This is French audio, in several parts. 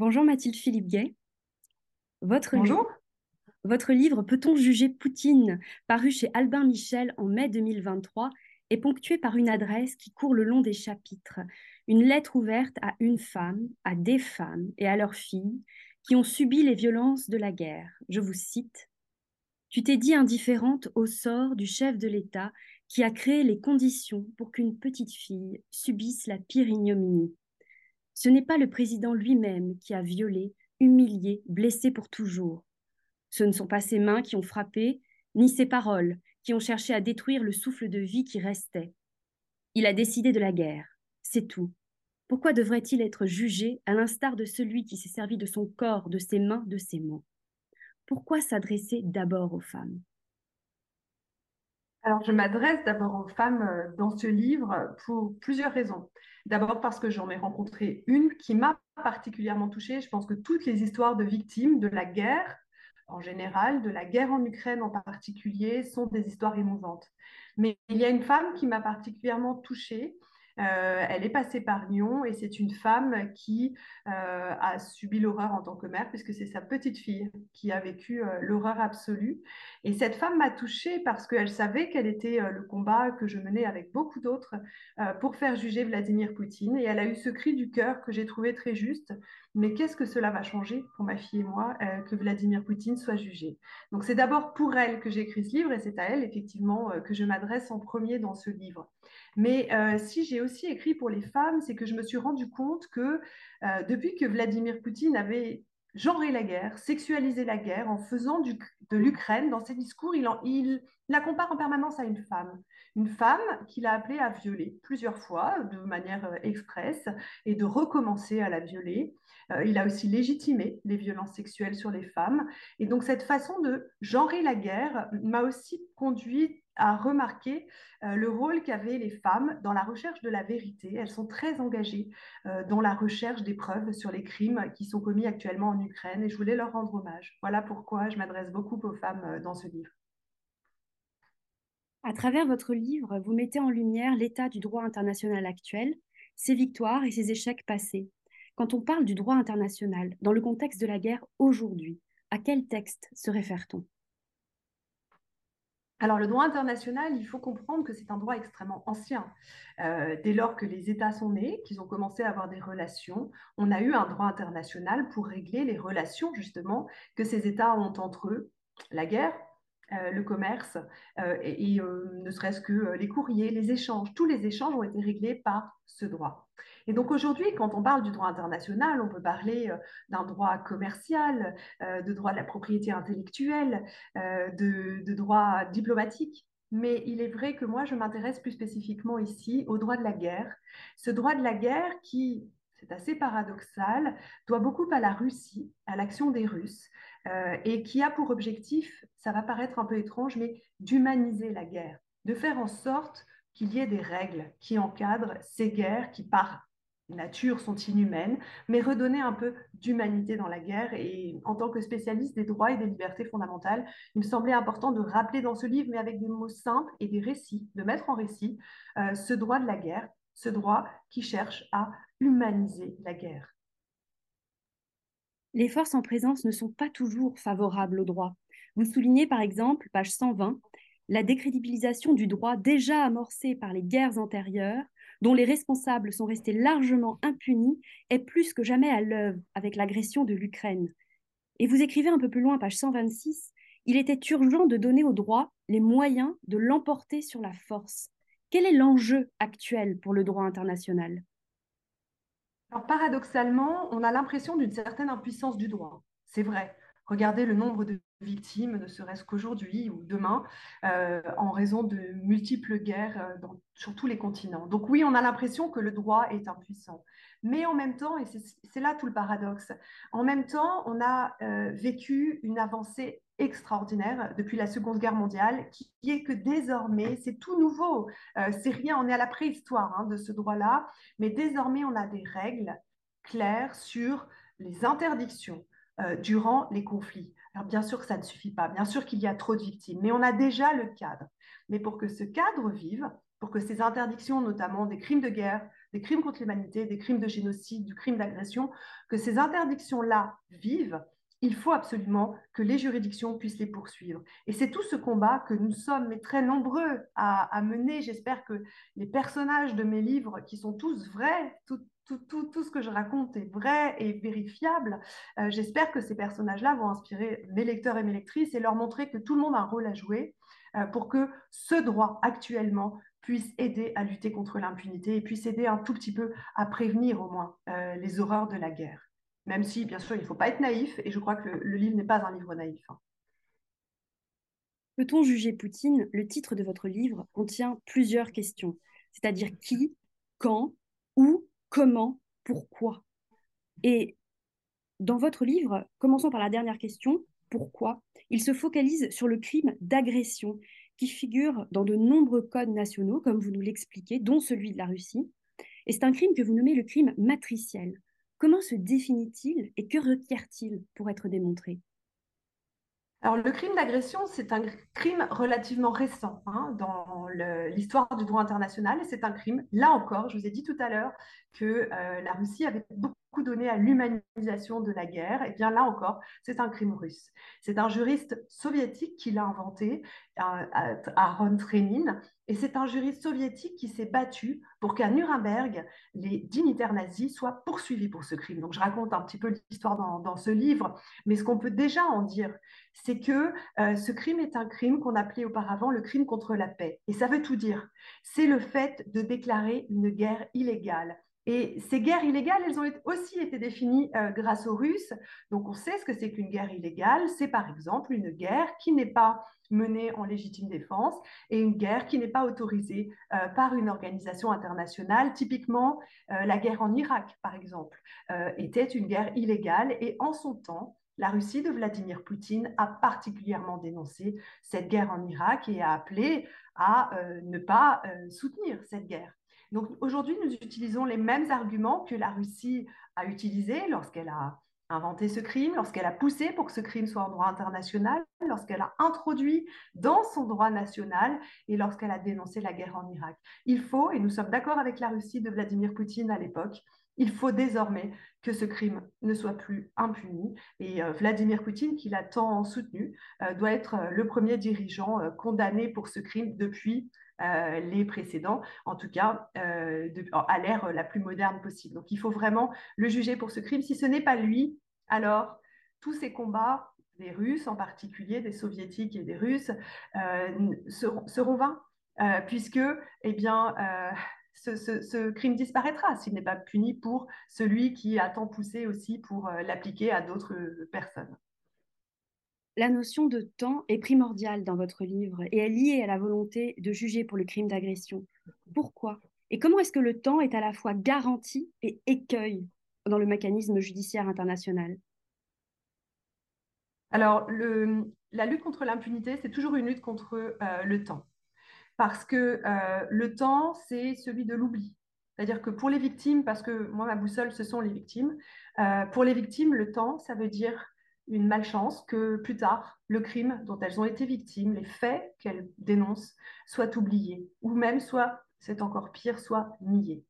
Bonjour Mathilde Philippe Gay. Votre, Bonjour. votre livre Peut-on juger Poutine, paru chez Albin Michel en mai 2023, est ponctué par une adresse qui court le long des chapitres. Une lettre ouverte à une femme, à des femmes et à leurs filles qui ont subi les violences de la guerre. Je vous cite. Tu t'es dit indifférente au sort du chef de l'État qui a créé les conditions pour qu'une petite fille subisse la pire ignominie. Ce n'est pas le président lui-même qui a violé, humilié, blessé pour toujours. Ce ne sont pas ses mains qui ont frappé, ni ses paroles qui ont cherché à détruire le souffle de vie qui restait. Il a décidé de la guerre, c'est tout. Pourquoi devrait-il être jugé à l'instar de celui qui s'est servi de son corps, de ses mains, de ses mots? Pourquoi s'adresser d'abord aux femmes? Alors, je m'adresse d'abord aux femmes euh, dans ce livre pour plusieurs raisons. D'abord parce que j'en ai rencontré une qui m'a particulièrement touchée. Je pense que toutes les histoires de victimes de la guerre, en général, de la guerre en Ukraine en particulier, sont des histoires émouvantes. Mais il y a une femme qui m'a particulièrement touchée euh, elle est passée par Lyon et c'est une femme qui euh, a subi l'horreur en tant que mère, puisque c'est sa petite fille qui a vécu euh, l'horreur absolue. Et cette femme m'a touchée parce qu'elle savait quel était le combat que je menais avec beaucoup d'autres pour faire juger Vladimir Poutine. Et elle a eu ce cri du cœur que j'ai trouvé très juste. Mais qu'est-ce que cela va changer pour ma fille et moi que Vladimir Poutine soit jugé? Donc c'est d'abord pour elle que j'ai écrit ce livre et c'est à elle effectivement que je m'adresse en premier dans ce livre. Mais si j'ai aussi écrit pour les femmes, c'est que je me suis rendu compte que euh, depuis que Vladimir Poutine avait genré la guerre, sexualisé la guerre en faisant de l'Ukraine, dans ses discours, il, la compare en permanence à une femme. Une femme qu'il a appelée à violer plusieurs fois de manière euh, expresse et de recommencer à la violer. Euh, il a aussi légitimé les violences sexuelles sur les femmes. Et donc cette façon de genrer la guerre m'a aussi conduit à remarquer euh, le rôle qu'avaient les femmes dans la recherche de la vérité. Elles sont très engagées euh, dans la recherche des preuves sur les crimes qui sont commis actuellement en Ukraine et je voulais leur rendre hommage. Voilà pourquoi je m'adresse beaucoup aux femmes euh, dans ce livre. À travers votre livre, vous mettez en lumière l'état du droit international actuel, ses victoires et ses échecs passés. Quand on parle du droit international dans le contexte de la guerre aujourd'hui, à quel texte se réfère-t-on? Alors, le droit international, il faut comprendre que c'est un droit extrêmement ancien. Euh, dès lors que les États sont nés, qu'ils ont commencé à avoir des relations, on a eu un droit international pour régler les relations, justement, que ces États ont entre eux. La guerre, le commerce, euh, et, ne serait-ce que les courriers, les échanges. Tous les échanges ont été réglés par ce droit. Et donc aujourd'hui, quand on parle du droit international, on peut parler euh, d'un droit commercial, euh, de droit de la propriété intellectuelle, euh, de, droit diplomatique. Mais il est vrai que moi, je m'intéresse plus spécifiquement ici au droit de la guerre. Ce droit de la guerre qui, c'est assez paradoxal, doit beaucoup à la Russie, à l'action des Russes, et qui a pour objectif, ça va paraître un peu étrange, mais d'humaniser la guerre, de faire en sorte qu'il y ait des règles qui encadrent ces guerres qui, par nature, sont inhumaines, mais redonner un peu d'humanité dans la guerre. Et en tant que spécialiste des droits et des libertés fondamentales, il me semblait important de rappeler dans ce livre, mais avec des mots simples et des récits, de mettre en récit euh, ce droit de la guerre, ce droit qui cherche à humaniser la guerre. Les forces en présence ne sont pas toujours favorables au droit. Vous soulignez par exemple, page 120, la décrédibilisation du droit déjà amorcée par les guerres antérieures, dont les responsables sont restés largement impunis, est plus que jamais à l'œuvre avec l'agression de l'Ukraine. Et vous écrivez un peu plus loin, page 126, il était urgent de donner au droit les moyens de l'emporter sur la force. Quel est l'enjeu actuel pour le droit international? Paradoxalement, on a l'impression d'une certaine impuissance du droit. C'est vrai. Regardez le nombre de victimes, ne serait-ce qu'aujourd'hui ou demain, euh, en raison de multiples guerres euh, sur tous les continents. Donc oui, on a l'impression que le droit est impuissant. Mais en même temps, et c'est là tout le paradoxe, en même temps, on a euh, vécu une avancée extraordinaire depuis la Seconde Guerre mondiale, qui, est que désormais, c'est tout nouveau, c'est rien, on est à la préhistoire hein, de ce droit-là, mais désormais, on a des règles claires sur les interdictions, euh, durant les conflits. Alors bien sûr que ça ne suffit pas, bien sûr qu'il y a trop de victimes, mais on a déjà le cadre. Mais pour que ce cadre vive, pour que ces interdictions, notamment des crimes de guerre, des crimes contre l'humanité, des crimes de génocide, du crime d'agression, que ces interdictions-là vivent, il faut absolument que les juridictions puissent les poursuivre. Et c'est tout ce combat que nous sommes mais très nombreux à, mener. J'espère que les personnages de mes livres, qui sont tous vrais, tout, ce que je raconte est vrai et vérifiable, euh, j'espère que ces personnages-là vont inspirer mes lecteurs et mes lectrices et leur montrer que tout le monde a un rôle à jouer euh, pour que ce droit actuellement puisse aider à lutter contre l'impunité et puisse aider un tout petit peu à prévenir au moins euh, les horreurs de la guerre. Même si, bien sûr, il ne faut pas être naïf, et je crois que le, livre n'est pas un livre naïf. Hein. Peut-on juger Poutine? Le titre de votre livre contient plusieurs questions, c'est-à-dire qui, quand, où, comment, pourquoi? Et dans votre livre, commençons par la dernière question, pourquoi? Il se focalise sur le crime d'agression qui figure dans de nombreux codes nationaux, comme vous nous l'expliquez, dont celui de la Russie. Et c'est un crime que vous nommez le crime matriciel. Comment se définit-il et que requiert-il pour être démontré? Alors, le crime d'agression, c'est un crime relativement récent hein, dans l'histoire du droit international. Et c'est un crime, là encore, je vous ai dit tout à l'heure que euh, la Russie avait beaucoup beaucoup donné à l'humanisation de la guerre, et bien là encore, c'est un crime russe. C'est un juriste soviétique qui l'a inventé, Aaron Trenin, et c'est un juriste soviétique qui s'est battu pour qu'à Nuremberg, les dignitaires nazis soient poursuivis pour ce crime. Donc je raconte un petit peu l'histoire dans, ce livre, mais ce qu'on peut déjà en dire, c'est que euh, ce crime est un crime qu'on appelait auparavant le crime contre la paix. Et ça veut tout dire. C'est le fait de déclarer une guerre illégale et ces guerres illégales, elles ont aussi été définies euh, grâce aux Russes. Donc on sait ce que c'est qu'une guerre illégale. C'est par exemple une guerre qui n'est pas menée en légitime défense et une guerre qui n'est pas autorisée euh, par une organisation internationale. Typiquement, euh, la guerre en Irak, par exemple, était une guerre illégale et en son temps, la Russie de Vladimir Poutine a particulièrement dénoncé cette guerre en Irak et a appelé à ne pas soutenir cette guerre. Donc aujourd'hui, nous utilisons les mêmes arguments que la Russie a utilisés lorsqu'elle a inventé ce crime, lorsqu'elle a poussé pour que ce crime soit en droit international, lorsqu'elle a introduit dans son droit national et lorsqu'elle a dénoncé la guerre en Irak. Il faut, et nous sommes d'accord avec la Russie de Vladimir Poutine à l'époque, il faut désormais que ce crime ne soit plus impuni. Et euh, Vladimir Poutine, qui l'a tant soutenu, euh, doit être euh, le premier dirigeant condamné pour ce crime depuis euh, les précédents, en tout cas euh, à l'ère la plus moderne possible. Donc il faut vraiment le juger pour ce crime. Si ce n'est pas lui, alors tous ces combats, des Russes en particulier, des Soviétiques et des Russes, euh, seront, vains, puisque eh bien, ce, crime disparaîtra s'il n'est pas puni pour celui qui a tant poussé aussi pour l'appliquer à d'autres personnes la notion de temps est primordiale dans votre livre et est liée à la volonté de juger pour le crime d'agression. Pourquoi? Et comment est-ce que le temps est à la fois garantie et écueil dans le mécanisme judiciaire international? Alors, la lutte contre l'impunité, c'est toujours une lutte contre euh, le temps. Parce que euh, le temps, c'est celui de l'oubli. C'est-à-dire que pour les victimes, parce que moi, ma boussole, ce sont les victimes, euh, pour les victimes, le temps, ça veut dire une malchance que plus tard, le crime dont elles ont été victimes, les faits qu'elles dénoncent, soient oubliés, ou même soit, c'est encore pire, soit niés.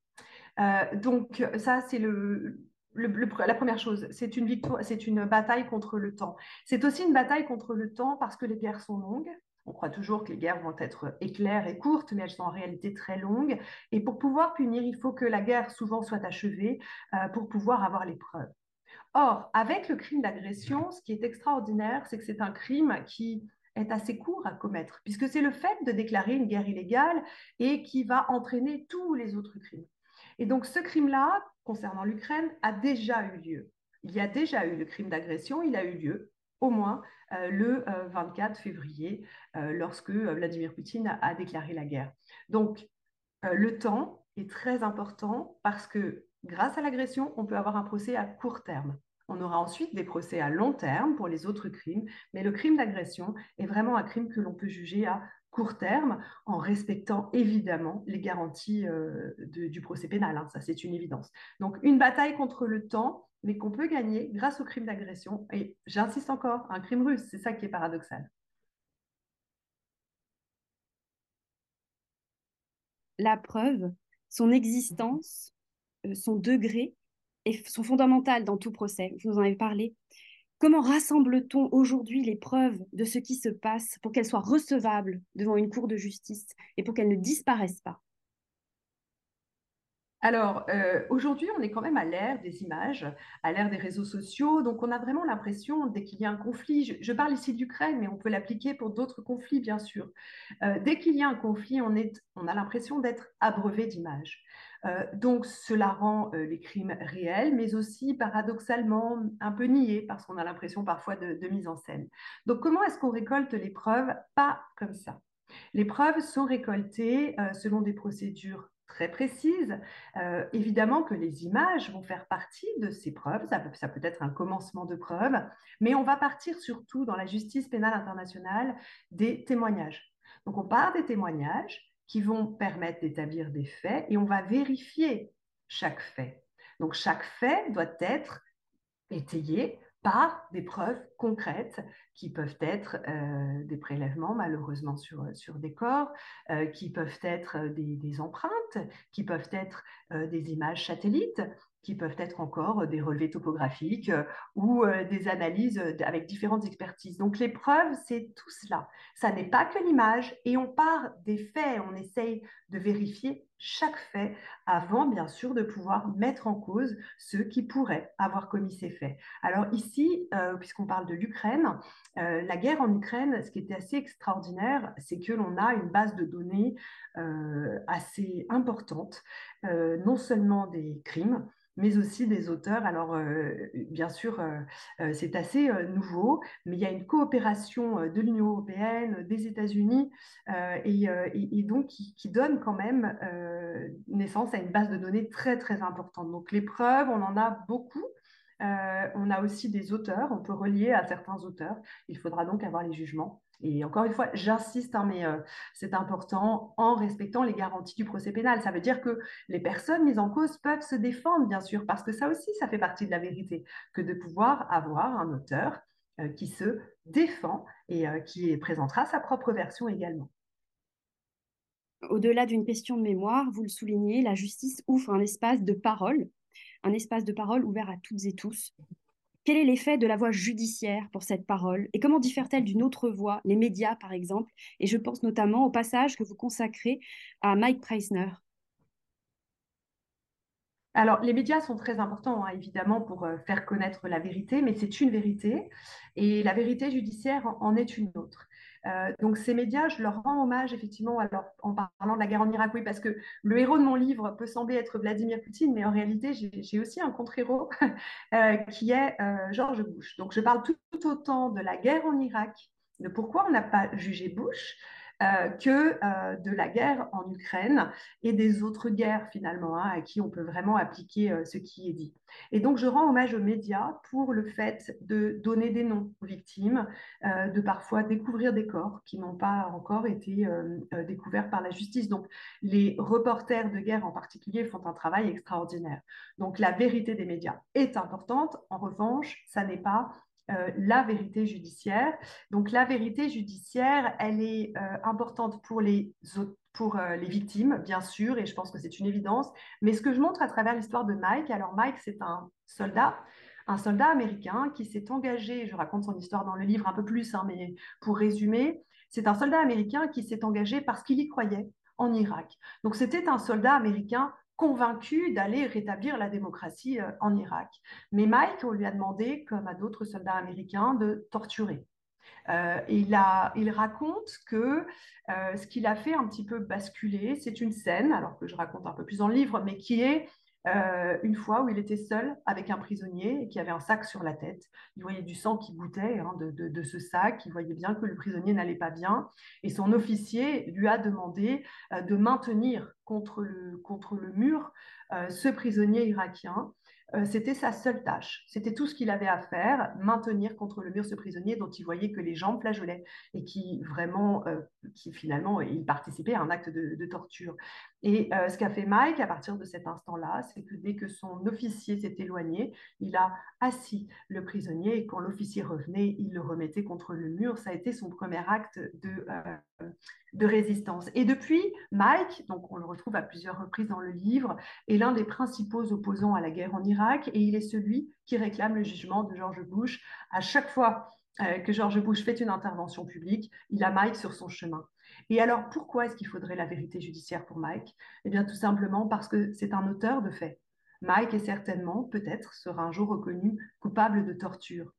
Euh, donc ça, c'est le, la première chose. C'est une victoire, c'est une bataille contre le temps. C'est aussi une bataille contre le temps parce que les guerres sont longues. On croit toujours que les guerres vont être éclaires et courtes, mais elles sont en réalité très longues. Et pour pouvoir punir, il faut que la guerre souvent soit achevée euh, pour pouvoir avoir les preuves. Or, avec le crime d'agression, ce qui est extraordinaire, c'est que c'est un crime qui est assez court à commettre, puisque c'est le fait de déclarer une guerre illégale et qui va entraîner tous les autres crimes. Et donc ce crime-là, concernant l'Ukraine, a déjà eu lieu. Il y a déjà eu le crime d'agression, il a eu lieu au moins euh, le 24 euh, février, euh, lorsque Vladimir Poutine a déclaré la guerre. Donc le temps est très important parce que grâce à l'agression, on peut avoir un procès à court terme. On aura ensuite des procès à long terme pour les autres crimes, mais le crime d'agression est vraiment un crime que l'on peut juger à court terme en respectant évidemment les garanties euh, du procès pénal. Hein. ça, c'est une évidence. Donc, une bataille contre le temps, mais qu'on peut gagner grâce au crime d'agression. Et j'insiste encore, un crime russe, c'est ça qui est paradoxal. la preuve, son existence, son degré sont fondamentales dans tout procès. Vous en avez parlé. Comment rassemble-t-on aujourd'hui les preuves de ce qui se passe pour qu'elles soient recevables devant une cour de justice et pour qu'elles ne disparaissent pas? Alors, euh, aujourd'hui, on est quand même à l'ère des images, à l'ère des réseaux sociaux. Donc, on a vraiment l'impression, dès qu'il y a un conflit, je, parle ici d'Ukraine, mais on peut l'appliquer pour d'autres conflits, bien sûr. Euh, dès qu'il y a un conflit, on, est, on a l'impression d'être abreuvé d'images. Euh, donc, cela rend les crimes réels, mais aussi paradoxalement un peu niés, parce qu'on a l'impression parfois de, mise en scène. Donc, comment est-ce qu'on récolte les preuves? Pas comme ça. Les preuves sont récoltées selon des procédures très précise. Euh, évidemment que les images vont faire partie de ces preuves, ça peut, ça peut être un commencement de preuve, mais on va partir surtout dans la justice pénale internationale des témoignages. Donc on part des témoignages qui vont permettre d'établir des faits et on va vérifier chaque fait. Donc chaque fait doit être étayé par des preuves concrètes qui peuvent être euh, des prélèvements malheureusement sur, des corps, euh, qui peuvent être des, des, empreintes, qui peuvent être euh, des images satellites, qui peuvent être encore des relevés topographiques ou des analyses avec différentes expertises. Donc les preuves, c'est tout cela. Ça n'est pas que l'image et on part des faits, on essaye de vérifier chaque fait avant, bien sûr, de pouvoir mettre en cause ceux qui pourraient avoir commis ces faits. Alors ici, euh, puisqu'on parle de l'Ukraine, euh, la guerre en Ukraine, ce qui était assez extraordinaire, c'est que l'on a une base de données euh, assez importante, non seulement des crimes, mais aussi des auteurs. Alors, bien sûr, c'est assez nouveau, mais il y a une coopération de l'Union européenne, des États-Unis, et, donc qui, donne quand même naissance à une base de données très, très importante. Donc, les preuves, on en a beaucoup. on a aussi des auteurs, on peut relier à certains auteurs. Il faudra donc avoir les jugements. Et encore une fois, j'insiste, hein, mais euh, c'est important en respectant les garanties du procès pénal. Ça veut dire que les personnes mises en cause peuvent se défendre, bien sûr, parce que ça aussi, ça fait partie de la vérité, que de pouvoir avoir un auteur euh, qui se défend et euh, qui présentera sa propre version également. Au-delà d'une question de mémoire, vous le soulignez, la justice ouvre un espace de parole, un espace de parole ouvert à toutes et tous, quel est l'effet de la voix judiciaire pour cette parole et comment diffère-t-elle d'une autre voix, les médias par exemple? Et je pense notamment au passage que vous consacrez à Mike Preisner. Alors, les médias sont très importants, hein, évidemment, pour euh, faire connaître la vérité, mais c'est une vérité, et la vérité judiciaire en est une autre. Euh, donc ces médias, je leur rends hommage effectivement en parlant de la guerre en Irak, oui, parce que le héros de mon livre peut sembler être Vladimir Poutine, mais en réalité, j'ai aussi un contre-héros euh, qui est euh, George Bush. Donc je parle tout, autant de la guerre en Irak, de pourquoi on n'a pas jugé Bush, euh, que euh, de la guerre en Ukraine et des autres guerres finalement, hein, à qui on peut vraiment appliquer euh, ce qui est dit. Et donc je rends hommage aux médias pour le fait de donner des noms aux victimes, de parfois découvrir des corps qui n'ont pas encore été découverts par la justice. Donc les reporters de guerre en particulier font un travail extraordinaire. Donc la vérité des médias est importante. En revanche, ça n'est pas euh, la vérité judiciaire. Donc la vérité judiciaire, elle est euh, importante pour les pour euh, les victimes, bien sûr, et je pense que c'est une évidence. Mais ce que je montre à travers l'histoire de Mike, alors Mike, c'est un soldat, un soldat américain qui s'est engagé, je raconte son histoire dans le livre un peu plus, hein, mais pour résumer, c'est un soldat américain qui s'est engagé parce qu'il y croyait en Irak. Donc c'était un soldat américain convaincu d'aller rétablir la démocratie euh, en Irak. Mais Mike, on lui a demandé, comme à d'autres soldats américains, de torturer. Euh, il, raconte que euh, ce qu'il a fait un petit peu basculer, c'est une scène, alors que je raconte un peu plus dans le livre, mais qui est euh, une fois où il était seul avec un prisonnier qui avait un sac sur la tête. Il voyait du sang qui goûtait hein, de, ce sac, il voyait bien que le prisonnier n'allait pas bien. Et son officier lui a demandé euh, de maintenir contre le, contre le mur euh, ce prisonnier irakien euh, c'était sa seule tâche. C'était tout ce qu'il avait à faire, maintenir contre le mur ce prisonnier dont il voyait que les jambes flageolaient et qui vraiment, euh, qui finalement, il participait à un acte de, torture. Et euh, ce qu'a fait Mike à partir de cet instant-là, c'est que dès que son officier s'est éloigné, il a assis le prisonnier et quand l'officier revenait, il le remettait contre le mur. Ça a été son premier acte de, de résistance. Et depuis, Mike, donc on le retrouve à plusieurs reprises dans le livre, est l'un des principaux opposants à la guerre en Irak et il est celui qui réclame le jugement de George Bush. À chaque fois euh, que George Bush fait une intervention publique, il a Mike sur son chemin. Et alors, pourquoi est-ce qu'il faudrait la vérité judiciaire pour Mike? Eh bien, tout simplement parce que c'est un auteur de faits. Mike est certainement, peut-être, sera un jour reconnu coupable de torture.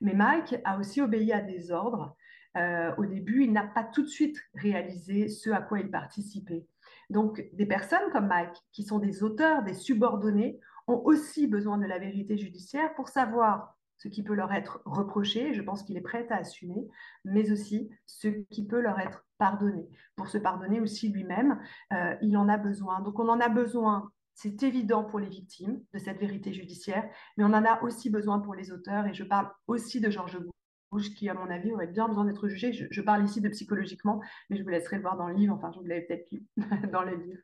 Mais Mike a aussi obéi à des ordres euh, au début, il n'a pas tout de suite réalisé ce à quoi il participait. Donc, des personnes comme Mike, qui sont des auteurs, des subordonnés, ont aussi besoin de la vérité judiciaire pour savoir ce qui peut leur être reproché, je pense qu'il est prêt à assumer, mais aussi ce qui peut leur être pardonné. Pour se pardonner aussi lui-même, euh, il en a besoin. Donc on en a besoin, c'est évident pour les victimes de cette vérité judiciaire, mais on en a aussi besoin pour les auteurs, et je parle aussi de Georges Bou qui, à mon avis, aurait bien besoin d'être jugé. Je, parle ici de psychologiquement, mais je vous laisserai le voir dans le livre. Enfin, je vous l'avais peut-être lu dans le livre.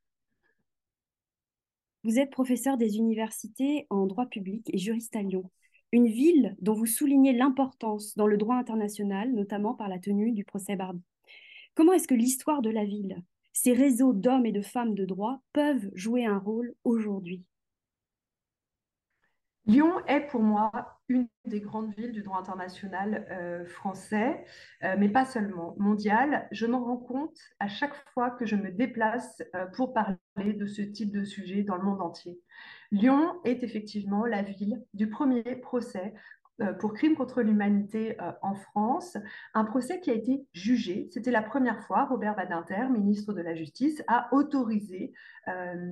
Vous êtes professeur des universités en droit public et juriste à Lyon, une ville dont vous soulignez l'importance dans le droit international, notamment par la tenue du procès Barbie. Comment est-ce que l'histoire de la ville, ces réseaux d'hommes et de femmes de droit peuvent jouer un rôle aujourd'hui? Lyon est pour moi une des grandes villes du droit international euh, français, euh, mais pas seulement, mondial. Je m'en rends compte à chaque fois que je me déplace euh, pour parler de ce type de sujet dans le monde entier. Lyon est effectivement la ville du premier procès pour crime contre l'humanité euh, en France, un procès qui a été jugé. C'était la première fois, Robert Badinter, ministre de la Justice, a autorisé euh,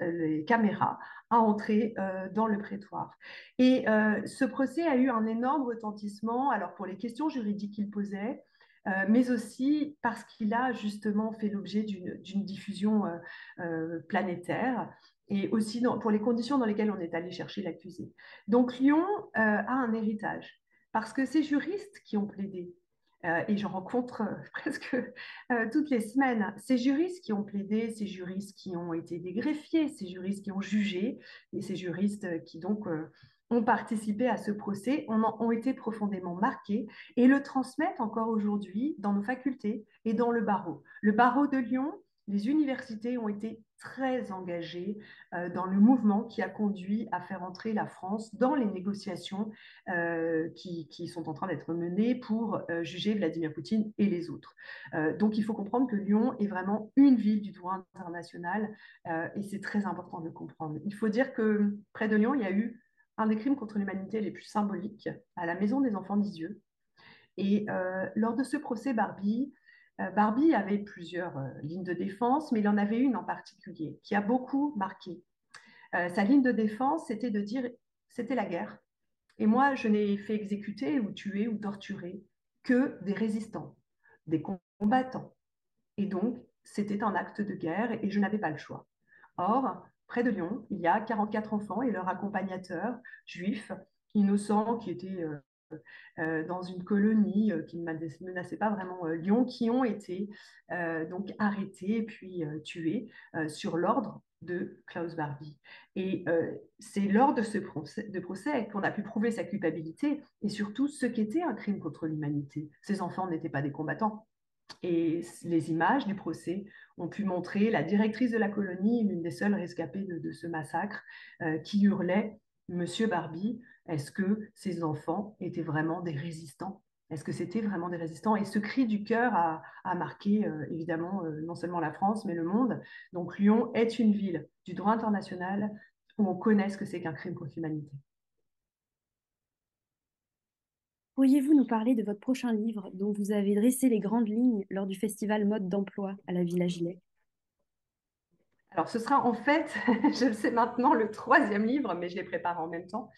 les caméras à entrer dans le prétoire. Et ce procès a eu un énorme retentissement, alors pour les questions juridiques qu'il posait, mais aussi parce qu'il a justement fait l'objet d'une diffusion planétaire et aussi pour les conditions dans lesquelles on est allé chercher l'accusé. Donc Lyon euh, a un héritage, parce que ces juristes qui ont plaidé, euh, et j'en rencontre euh, presque toutes les semaines, ces juristes qui ont plaidé, ces juristes qui ont été des ces juristes qui ont jugé, et ces juristes qui donc ont participé à ce procès, ont, ont été profondément marqués et le transmettent encore aujourd'hui dans nos facultés et dans le barreau. Le barreau de Lyon, les universités ont été très engagées euh, dans le mouvement qui a conduit à faire entrer la France dans les négociations euh, qui, sont en train d'être menées pour euh, juger Vladimir Poutine et les autres. donc il faut comprendre que Lyon est vraiment une ville du droit international et c'est très important de comprendre. Il faut dire que près de Lyon, il y a eu un des crimes contre l'humanité les plus symboliques à la Maison des enfants d'Isieux. Et lors de ce procès Barbie, Barbie avait plusieurs euh, lignes de défense, mais il en avait une en particulier qui a beaucoup marqué. Euh, sa ligne de défense, c'était de dire c'était la guerre. Et moi, je n'ai fait exécuter ou tuer ou torturer que des résistants, des combattants. Et donc, c'était un acte de guerre et je n'avais pas le choix. Or, près de Lyon, il y a 44 enfants et leurs accompagnateurs juifs, innocents, qui étaient euh, dans une colonie euh, qui ne menaçait pas vraiment euh, Lyon, qui ont été donc arrêtés puis tués sur l'ordre de Klaus Barbie. Et c'est lors de ce procès, qu'on a pu prouver sa culpabilité et surtout ce qu'était un crime contre l'humanité. Ces enfants n'étaient pas des combattants. Et les images du procès ont pu montrer la directrice de la colonie, l'une des seules rescapées de ce massacre, qui hurlait Monsieur Barbie, est-ce que ces enfants étaient vraiment des résistants? Est-ce que c'était vraiment des résistants? Et ce cri du cœur a, marqué euh, évidemment euh, non seulement la France, mais le monde. Donc Lyon est une ville du droit international où on connaît ce que c'est qu'un crime contre l'humanité. Pourriez-vous nous parler de votre prochain livre dont vous avez dressé les grandes lignes lors du festival Mode d'emploi à la Villa Gilet alors, ce sera en fait, je le sais maintenant, le troisième livre, mais je les prépare en même temps.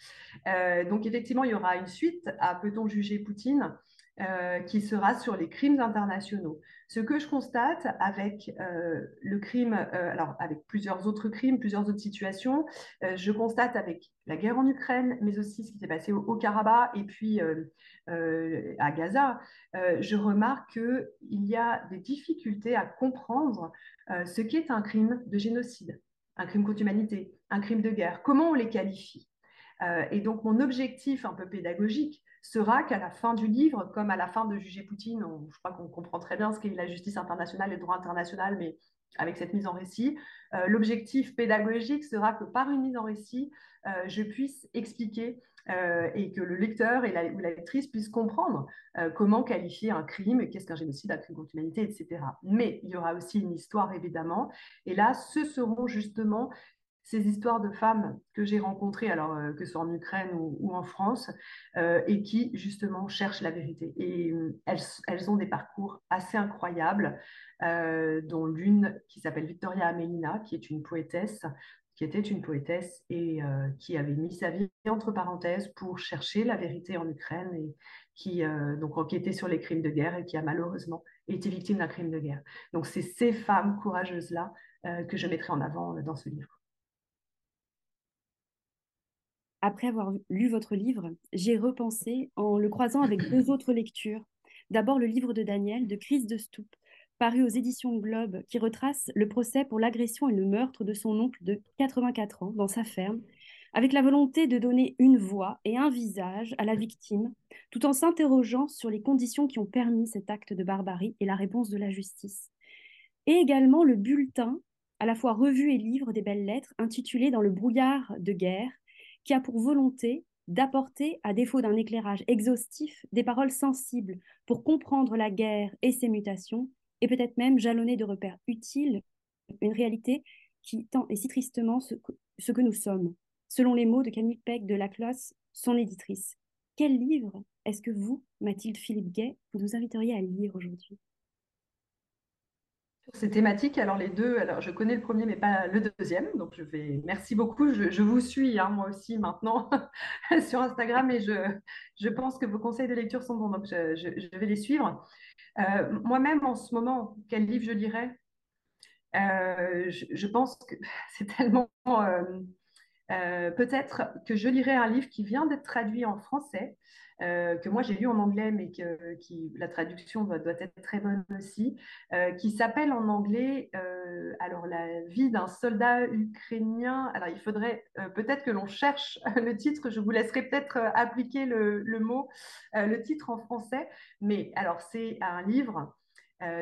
Euh, donc, effectivement, il y aura une suite à Peut-on juger Poutine? Euh, qui sera sur les crimes internationaux. Ce que je constate avec euh, le crime, euh, alors avec plusieurs autres crimes, plusieurs autres situations, je constate avec la guerre en Ukraine, mais aussi ce qui s'est passé au, Karabakh et puis à Gaza, je remarque qu'il y a des difficultés à comprendre ce qu'est un crime de génocide, un crime contre l'humanité, un crime de guerre, comment on les qualifie. et donc mon objectif un peu pédagogique, sera qu'à la fin du livre, comme à la fin de Juger Poutine, je crois qu'on comprend très bien ce qu'est la justice internationale et le droit international, mais avec cette mise en récit, euh, l'objectif pédagogique sera que par une mise en récit, euh, je puisse expliquer euh, et que le lecteur et la, ou la lectrice puissent comprendre comment qualifier un crime, qu'est-ce qu'un génocide, un crime contre l'humanité, etc. Mais il y aura aussi une histoire, évidemment. Et là, ce seront justement ces histoires de femmes que j'ai rencontrées, alors euh, que ce soit en Ukraine ou, en France, euh, et qui justement cherchent la vérité. Et euh, elles, ont des parcours assez incroyables, dont l'une qui s'appelle Victoria Amelina, qui est une poétesse, qui était une poétesse et qui avait mis sa vie entre parenthèses pour chercher la vérité en Ukraine et qui donc enquêtait sur les crimes de guerre et qui a malheureusement été victime d'un crime de guerre. Donc c'est ces femmes courageuses-là que je mettrai en avant dans ce livre. Après avoir lu votre livre, j'ai repensé en le croisant avec deux autres lectures. D'abord le livre de Daniel, de Chris de Stoop, paru aux éditions Globe, qui retrace le procès pour l'agression et le meurtre de son oncle de 84 ans dans sa ferme, avec la volonté de donner une voix et un visage à la victime, tout en s'interrogeant sur les conditions qui ont permis cet acte de barbarie et la réponse de la justice. Et également le bulletin, à la fois revue et livre des belles lettres, intitulé Dans le brouillard de guerre, qui a pour volonté d'apporter, à défaut d'un éclairage exhaustif, des paroles sensibles pour comprendre la guerre et ses mutations, et peut-être même jalonner de repères utiles une réalité qui tend et si tristement ce que, nous sommes, selon les mots de Camille Peck de la classe, son éditrice. Quel livre est-ce que vous, Mathilde Philippe Gay, vous nous inviteriez à lire aujourd'hui? Ces thématiques. Alors les deux, alors je connais le premier mais pas le deuxième, donc je vais. Merci beaucoup. Je, vous suis hein, moi aussi maintenant sur Instagram et je, je pense que vos conseils de lecture sont bons, donc je, vais les suivre. Euh, moi-même en ce moment, quel livre je lirais? Euh, je, pense que c'est tellement euh, peut-être que je lirai un livre qui vient d'être traduit en français euh, que moi j'ai lu en anglais, mais que la traduction doit, être très bonne aussi, euh, qui s'appelle en anglais euh, alors la vie d'un soldat ukrainien. Alors il faudrait peut-être que l'on cherche le titre. Je vous laisserai peut-être appliquer le, le mot, le titre en français. Mais alors c'est un livre.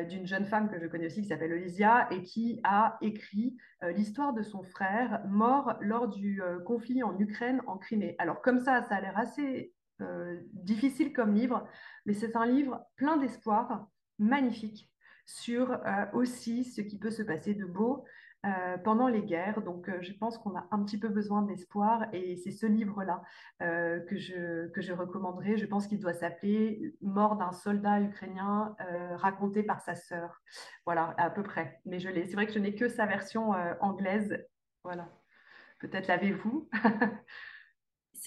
D'une jeune femme que je connais aussi qui s'appelle Olivia et qui a écrit l'histoire de son frère mort lors du conflit en Ukraine, en Crimée. Alors comme ça, ça a l'air assez euh, difficile comme livre, mais c'est un livre plein d'espoir, magnifique, sur euh, aussi ce qui peut se passer de beau euh, pendant les guerres. Donc, je pense qu'on a un petit peu besoin d'espoir et c'est ce livre-là que, je, que je recommanderais. Je pense qu'il doit s'appeler Mort d'un soldat ukrainien raconté par sa sœur. Voilà, à peu près. Mais je l'ai. C'est vrai que je n'ai que sa version anglaise. Voilà. Peut-être l'avez-vous?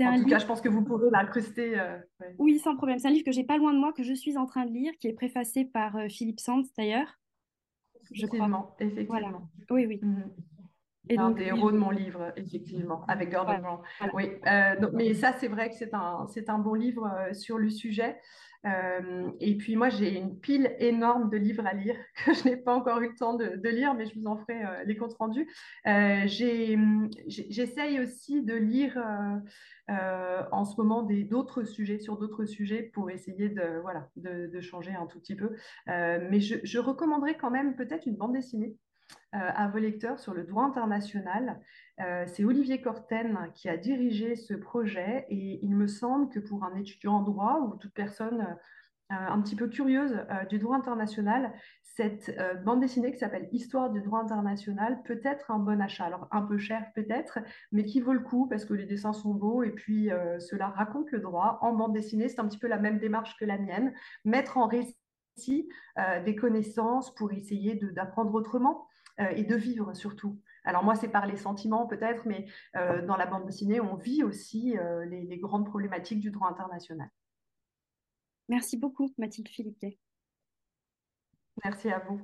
en tout cas, je pense que vous pourrez l'incruster. Euh, oui, sans problème. C'est un livre que j'ai pas loin de moi, que je suis en train de lire, qui est préfacé par euh, Philippe Sands d'ailleurs. Effectivement, effectivement. Oui, oui. Mhm. Et un des héros de mon livre, effectivement, avec Gordon Brown. Oui, euh, mais ça, c'est vrai que c'est un, c'est un bon livre sur le sujet. Euh, et puis moi, j'ai une pile énorme de livres à lire que je n'ai pas encore eu le temps de, lire, mais je vous en ferai euh, les comptes rendus. Euh, j'essaye aussi de lire en ce moment d'autres sujets, sur d'autres sujets, pour essayer de, voilà, de, changer un tout petit peu. mais je, je recommanderais quand même peut-être une bande dessinée à vos lecteurs sur le droit international. Euh, c'est Olivier Corten qui a dirigé ce projet et il me semble que pour un étudiant en droit ou toute personne euh, un petit peu curieuse euh, du droit international, cette bande dessinée qui s'appelle Histoire du droit international peut être un bon achat. Alors un peu cher peut-être, mais qui vaut le coup parce que les dessins sont beaux et puis cela raconte le droit en bande dessinée. C'est un petit peu la même démarche que la mienne, mettre en récit des connaissances pour essayer d'apprendre autrement et de vivre surtout. Alors moi, c'est par les sentiments peut-être, mais euh, dans la bande dessinée, on vit aussi euh, les, grandes problématiques du droit international. Merci beaucoup, Mathilde Philippet. Merci à vous.